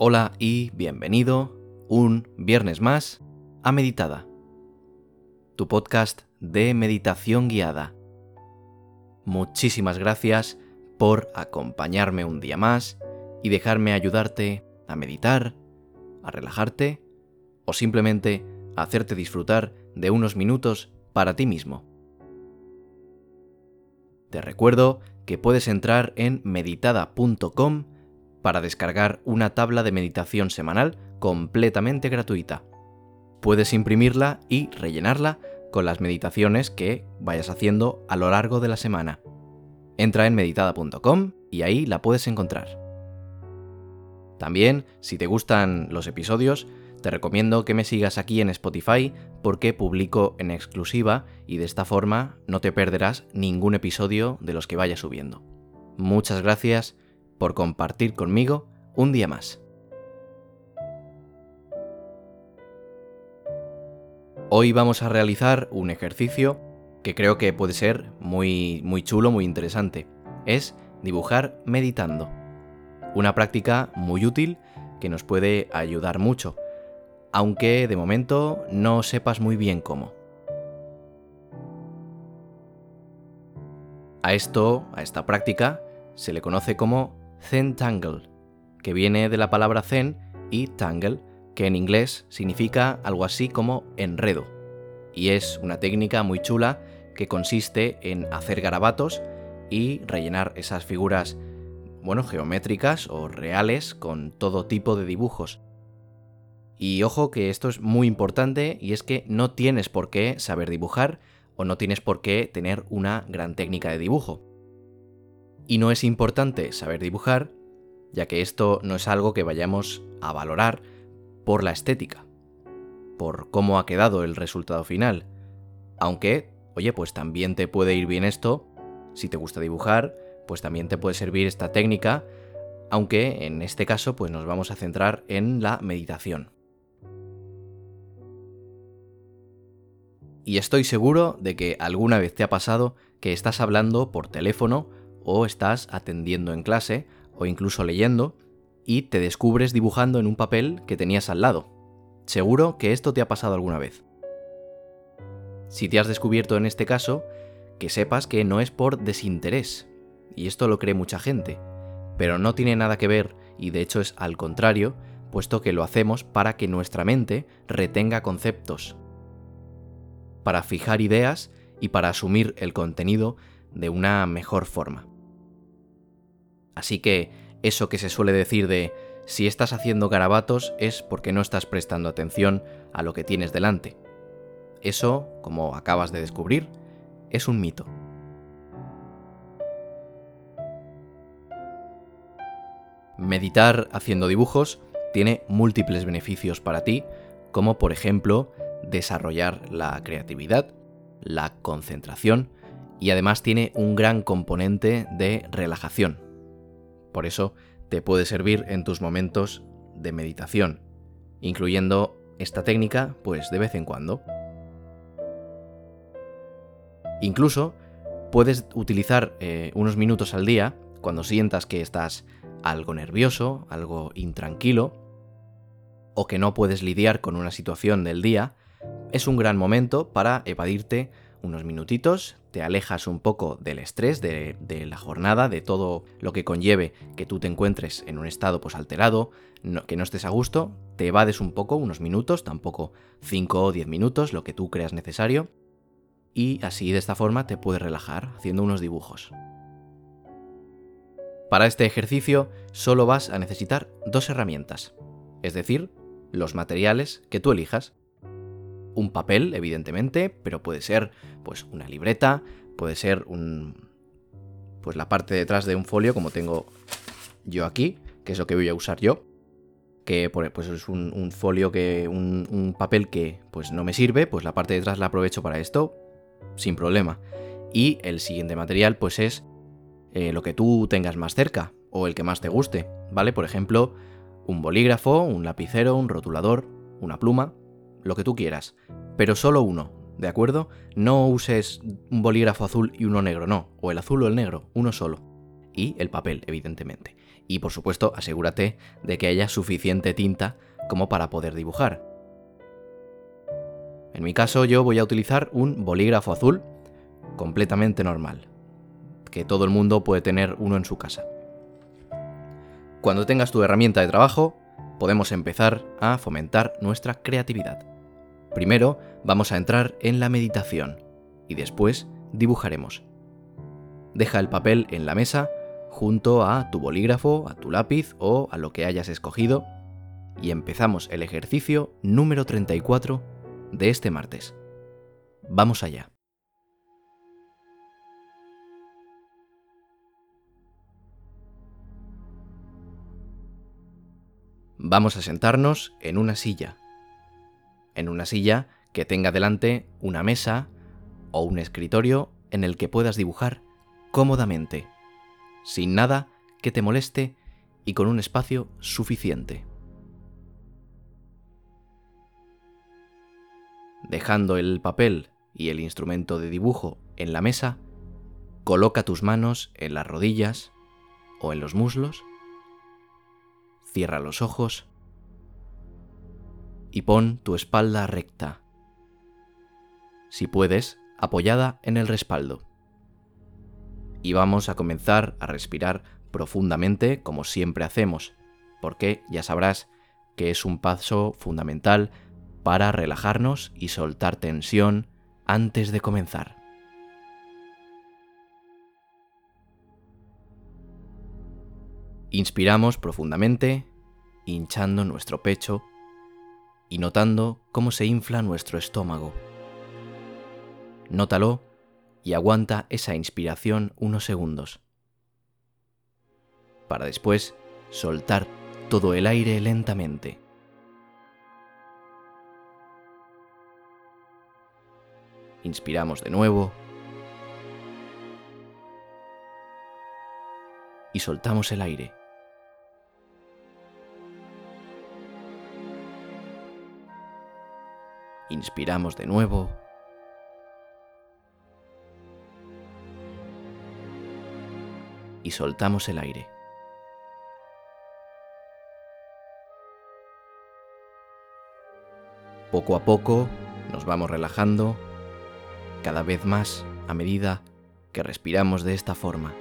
Hola y bienvenido un viernes más a Meditada, tu podcast de meditación guiada. Muchísimas gracias por acompañarme un día más y dejarme ayudarte a meditar, a relajarte o simplemente a hacerte disfrutar de unos minutos para ti mismo. Te recuerdo que puedes entrar en meditada.com para descargar una tabla de meditación semanal completamente gratuita. Puedes imprimirla y rellenarla con las meditaciones que vayas haciendo a lo largo de la semana. Entra en meditada.com y ahí la puedes encontrar. También, si te gustan los episodios, te recomiendo que me sigas aquí en Spotify porque publico en exclusiva y de esta forma no te perderás ningún episodio de los que vaya subiendo. Muchas gracias por compartir conmigo un día más. Hoy vamos a realizar un ejercicio que creo que puede ser muy, muy chulo, muy interesante. Es dibujar meditando. Una práctica muy útil que nos puede ayudar mucho, aunque de momento no sepas muy bien cómo. A esto, a esta práctica, se le conoce como Zen Tangle, que viene de la palabra Zen y Tangle, que en inglés significa algo así como enredo. Y es una técnica muy chula que consiste en hacer garabatos y rellenar esas figuras, bueno, geométricas o reales con todo tipo de dibujos. Y ojo que esto es muy importante y es que no tienes por qué saber dibujar o no tienes por qué tener una gran técnica de dibujo. Y no es importante saber dibujar, ya que esto no es algo que vayamos a valorar por la estética, por cómo ha quedado el resultado final. Aunque, oye, pues también te puede ir bien esto, si te gusta dibujar, pues también te puede servir esta técnica, aunque en este caso pues nos vamos a centrar en la meditación. Y estoy seguro de que alguna vez te ha pasado que estás hablando por teléfono o estás atendiendo en clase o incluso leyendo y te descubres dibujando en un papel que tenías al lado. Seguro que esto te ha pasado alguna vez. Si te has descubierto en este caso, que sepas que no es por desinterés, y esto lo cree mucha gente, pero no tiene nada que ver, y de hecho es al contrario, puesto que lo hacemos para que nuestra mente retenga conceptos, para fijar ideas y para asumir el contenido de una mejor forma. Así que eso que se suele decir de si estás haciendo garabatos es porque no estás prestando atención a lo que tienes delante. Eso, como acabas de descubrir, es un mito. Meditar haciendo dibujos tiene múltiples beneficios para ti, como por ejemplo desarrollar la creatividad, la concentración y además tiene un gran componente de relajación. Por eso te puede servir en tus momentos de meditación, incluyendo esta técnica pues de vez en cuando. Incluso puedes utilizar eh, unos minutos al día cuando sientas que estás algo nervioso, algo intranquilo, o que no puedes lidiar con una situación del día, es un gran momento para evadirte unos minutitos, te alejas un poco del estrés de, la jornada, de todo lo que conlleve que tú te encuentres en un estado pues alterado, que no estés a gusto, te evades un poco, unos minutos, tampoco 5 o 10 minutos, lo que tú creas necesario, y así de esta forma te puedes relajar haciendo unos dibujos. Para este ejercicio solo vas a necesitar dos herramientas, es decir, los materiales que tú elijas un papel, evidentemente, pero puede ser pues una libreta, puede ser un pues la parte detrás de un folio como tengo yo aquí, que es lo que voy a usar yo, que pues es un, folio que un, papel que pues no me sirve, pues la parte de atrás la aprovecho para esto sin problema. Y el siguiente material pues es eh, lo que tú tengas más cerca o el que más te guste, ¿vale? Por ejemplo, un bolígrafo, un lapicero, un rotulador, una pluma lo que tú quieras, pero solo uno, ¿de acuerdo? No uses un bolígrafo azul y uno negro, no, o el azul o el negro, uno solo. Y el papel, evidentemente. Y por supuesto, asegúrate de que haya suficiente tinta como para poder dibujar. En mi caso yo voy a utilizar un bolígrafo azul completamente normal, que todo el mundo puede tener uno en su casa. Cuando tengas tu herramienta de trabajo, podemos empezar a fomentar nuestra creatividad. Primero vamos a entrar en la meditación y después dibujaremos. Deja el papel en la mesa junto a tu bolígrafo, a tu lápiz o a lo que hayas escogido y empezamos el ejercicio número 34 de este martes. Vamos allá. Vamos a sentarnos en una silla. En una silla que tenga delante una mesa o un escritorio en el que puedas dibujar cómodamente, sin nada que te moleste y con un espacio suficiente. Dejando el papel y el instrumento de dibujo en la mesa, coloca tus manos en las rodillas o en los muslos, cierra los ojos y pon tu espalda recta. Si puedes, apoyada en el respaldo. Y vamos a comenzar a respirar profundamente como siempre hacemos, porque ya sabrás que es un paso fundamental para relajarnos y soltar tensión antes de comenzar. Inspiramos profundamente, hinchando nuestro pecho y notando cómo se infla nuestro estómago. Nótalo y aguanta esa inspiración unos segundos, para después soltar todo el aire lentamente. Inspiramos de nuevo. Y soltamos el aire. Inspiramos de nuevo. Y soltamos el aire. Poco a poco nos vamos relajando cada vez más a medida que respiramos de esta forma.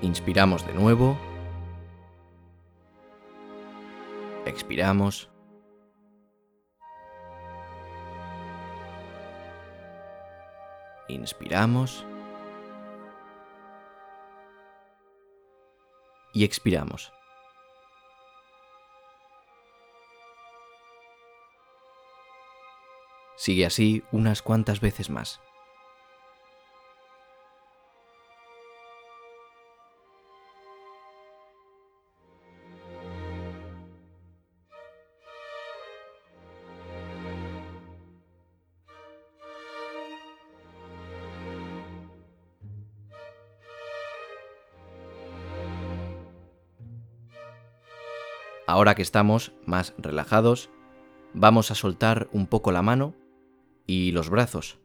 Inspiramos de nuevo. Expiramos. Inspiramos. Y expiramos. Sigue así unas cuantas veces más. Ahora que estamos más relajados, vamos a soltar un poco la mano y los brazos.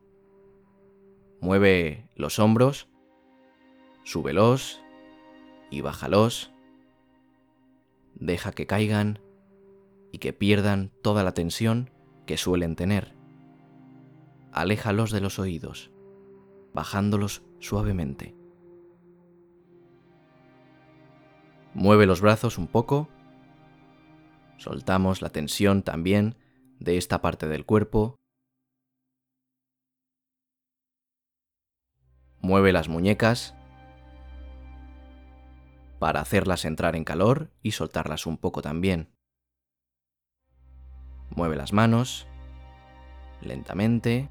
Mueve los hombros, súbelos y bájalos. Deja que caigan y que pierdan toda la tensión que suelen tener. Aléjalos de los oídos, bajándolos suavemente. Mueve los brazos un poco. Soltamos la tensión también de esta parte del cuerpo Mueve las muñecas para hacerlas entrar en calor y soltarlas un poco también. Mueve las manos lentamente.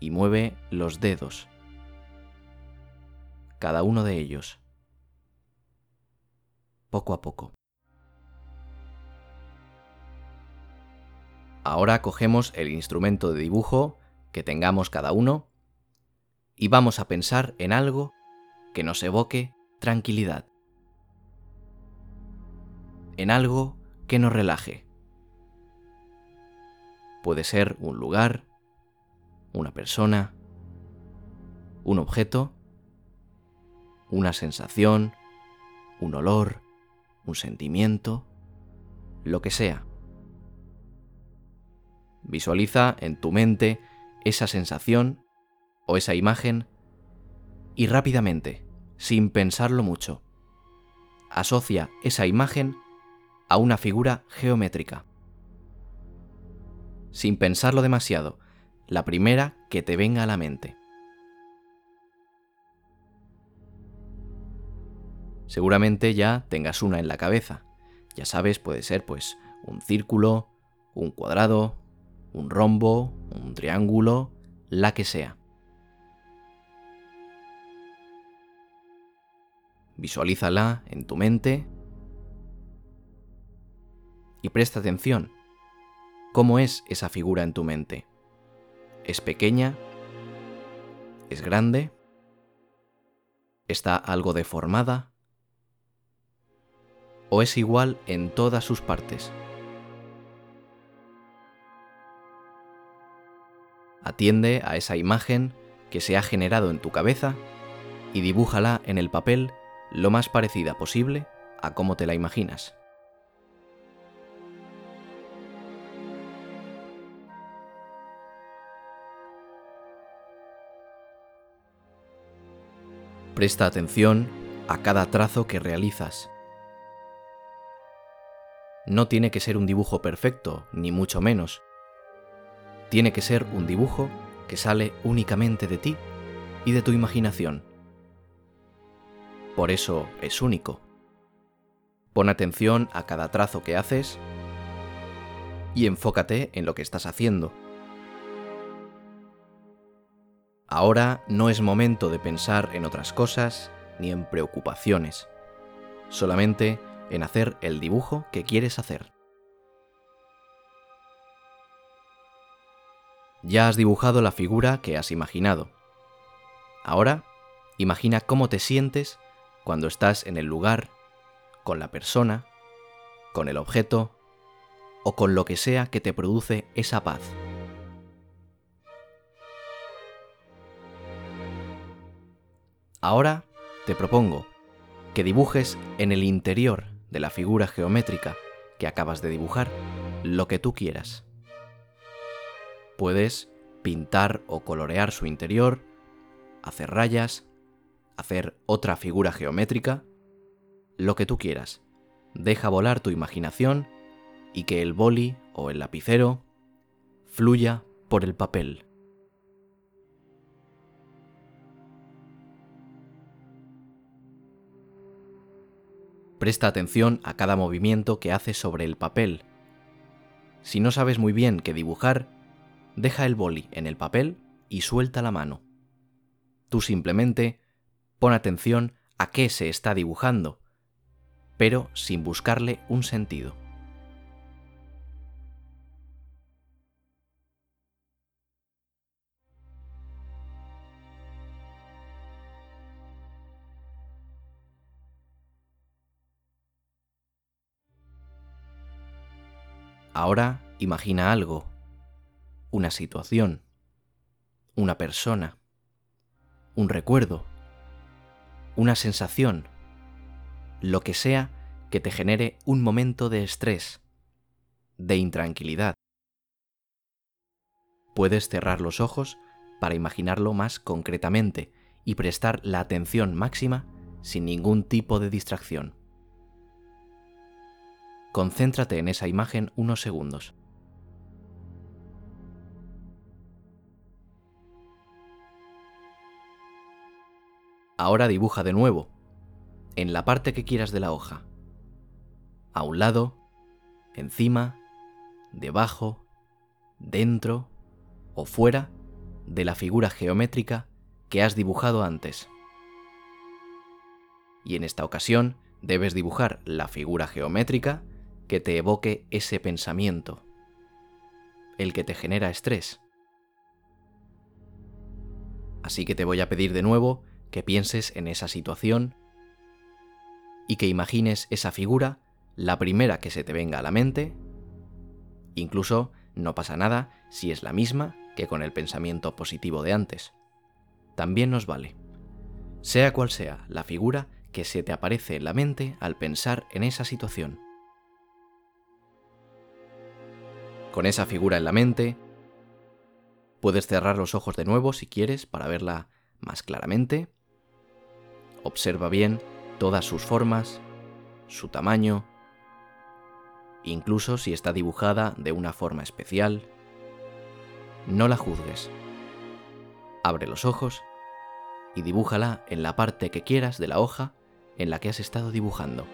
Y mueve los dedos, cada uno de ellos, poco a poco. Ahora cogemos el instrumento de dibujo que tengamos cada uno y vamos a pensar en algo que nos evoque tranquilidad. En algo que nos relaje. Puede ser un lugar, una persona, un objeto, una sensación, un olor, un sentimiento, lo que sea. Visualiza en tu mente esa sensación o esa imagen y rápidamente, sin pensarlo mucho, asocia esa imagen a una figura geométrica. Sin pensarlo demasiado, la primera que te venga a la mente. Seguramente ya tengas una en la cabeza. Ya sabes, puede ser pues un círculo, un cuadrado, un rombo, un triángulo, la que sea. Visualízala en tu mente y presta atención. ¿Cómo es esa figura en tu mente? ¿Es pequeña? ¿Es grande? ¿Está algo deformada? ¿O es igual en todas sus partes? Atiende a esa imagen que se ha generado en tu cabeza y dibújala en el papel lo más parecida posible a cómo te la imaginas. Presta atención a cada trazo que realizas. No tiene que ser un dibujo perfecto, ni mucho menos. Tiene que ser un dibujo que sale únicamente de ti y de tu imaginación. Por eso es único. Pon atención a cada trazo que haces y enfócate en lo que estás haciendo. Ahora no es momento de pensar en otras cosas ni en preocupaciones, solamente en hacer el dibujo que quieres hacer. Ya has dibujado la figura que has imaginado. Ahora, imagina cómo te sientes cuando estás en el lugar, con la persona, con el objeto o con lo que sea que te produce esa paz. Ahora te propongo que dibujes en el interior de la figura geométrica que acabas de dibujar lo que tú quieras. Puedes pintar o colorear su interior, hacer rayas, hacer otra figura geométrica, lo que tú quieras. Deja volar tu imaginación y que el boli o el lapicero fluya por el papel. Presta atención a cada movimiento que haces sobre el papel. Si no sabes muy bien qué dibujar, deja el boli en el papel y suelta la mano. Tú simplemente pon atención a qué se está dibujando, pero sin buscarle un sentido. Ahora imagina algo, una situación, una persona, un recuerdo, una sensación, lo que sea que te genere un momento de estrés, de intranquilidad. Puedes cerrar los ojos para imaginarlo más concretamente y prestar la atención máxima sin ningún tipo de distracción. Concéntrate en esa imagen unos segundos. Ahora dibuja de nuevo, en la parte que quieras de la hoja. A un lado, encima, debajo, dentro o fuera de la figura geométrica que has dibujado antes. Y en esta ocasión debes dibujar la figura geométrica que te evoque ese pensamiento, el que te genera estrés. Así que te voy a pedir de nuevo que pienses en esa situación y que imagines esa figura, la primera que se te venga a la mente. Incluso no pasa nada si es la misma que con el pensamiento positivo de antes. También nos vale. Sea cual sea la figura que se te aparece en la mente al pensar en esa situación. Con esa figura en la mente, puedes cerrar los ojos de nuevo si quieres para verla más claramente. Observa bien todas sus formas, su tamaño, incluso si está dibujada de una forma especial. No la juzgues. Abre los ojos y dibújala en la parte que quieras de la hoja en la que has estado dibujando.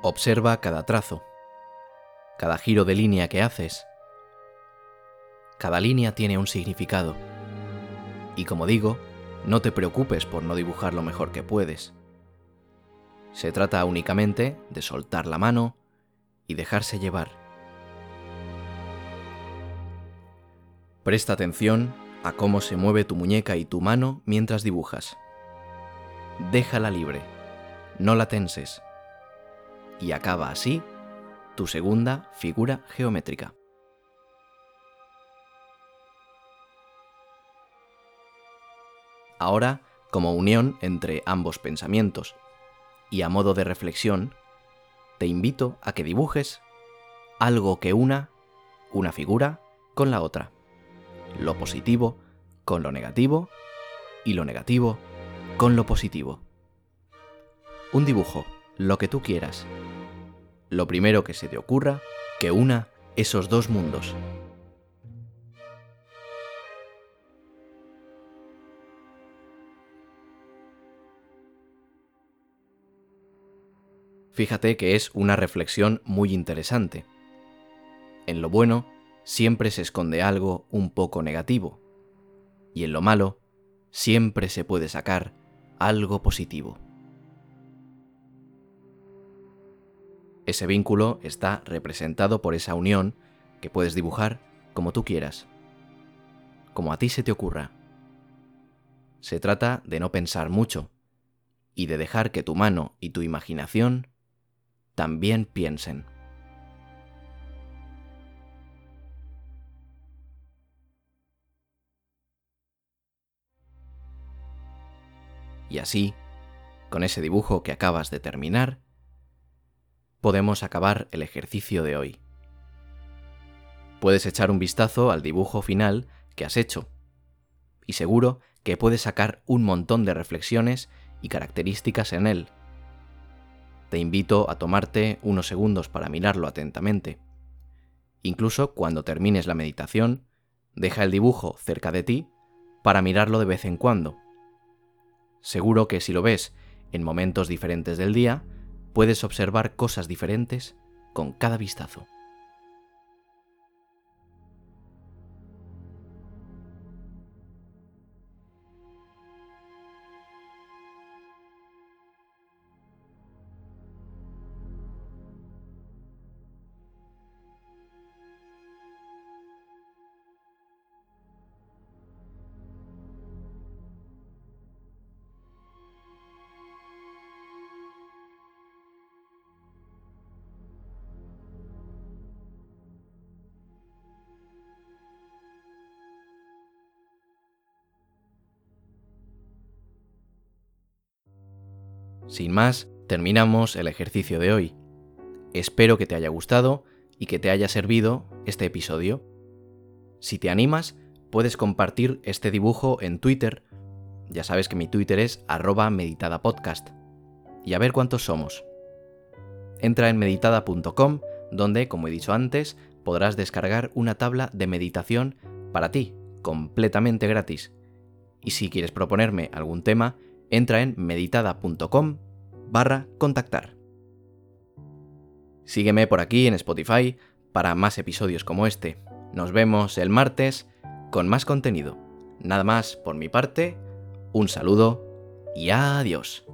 Observa cada trazo, cada giro de línea que haces. Cada línea tiene un significado. Y como digo, no te preocupes por no dibujar lo mejor que puedes. Se trata únicamente de soltar la mano y dejarse llevar. Presta atención a cómo se mueve tu muñeca y tu mano mientras dibujas. Déjala libre, no la tenses. Y acaba así tu segunda figura geométrica. Ahora, como unión entre ambos pensamientos y a modo de reflexión, te invito a que dibujes algo que una una figura con la otra lo positivo con lo negativo y lo negativo con lo positivo. Un dibujo, lo que tú quieras. Lo primero que se te ocurra que una esos dos mundos. Fíjate que es una reflexión muy interesante. En lo bueno siempre se esconde algo un poco negativo, y en lo malo siempre se puede sacar algo positivo. Ese vínculo está representado por esa unión que puedes dibujar como tú quieras, como a ti se te ocurra. Se trata de no pensar mucho y de dejar que tu mano y tu imaginación también piensen. Y así, con ese dibujo que acabas de terminar, podemos acabar el ejercicio de hoy. Puedes echar un vistazo al dibujo final que has hecho, y seguro que puedes sacar un montón de reflexiones y características en él. Te invito a tomarte unos segundos para mirarlo atentamente. Incluso cuando termines la meditación, deja el dibujo cerca de ti para mirarlo de vez en cuando Seguro que si lo ves en momentos diferentes del día, puedes observar cosas diferentes con cada vistazo. Sin más, terminamos el ejercicio de hoy. Espero que te haya gustado y que te haya servido este episodio. Si te animas, puedes compartir este dibujo en Twitter. Ya sabes que mi Twitter es arroba meditadapodcast. Y a ver cuántos somos. Entra en meditada.com, donde, como he dicho antes, podrás descargar una tabla de meditación para ti, completamente gratis. Y si quieres proponerme algún tema, entra en meditada.com barra contactar. Sígueme por aquí en Spotify para más episodios como este. Nos vemos el martes con más contenido. Nada más por mi parte, un saludo y adiós.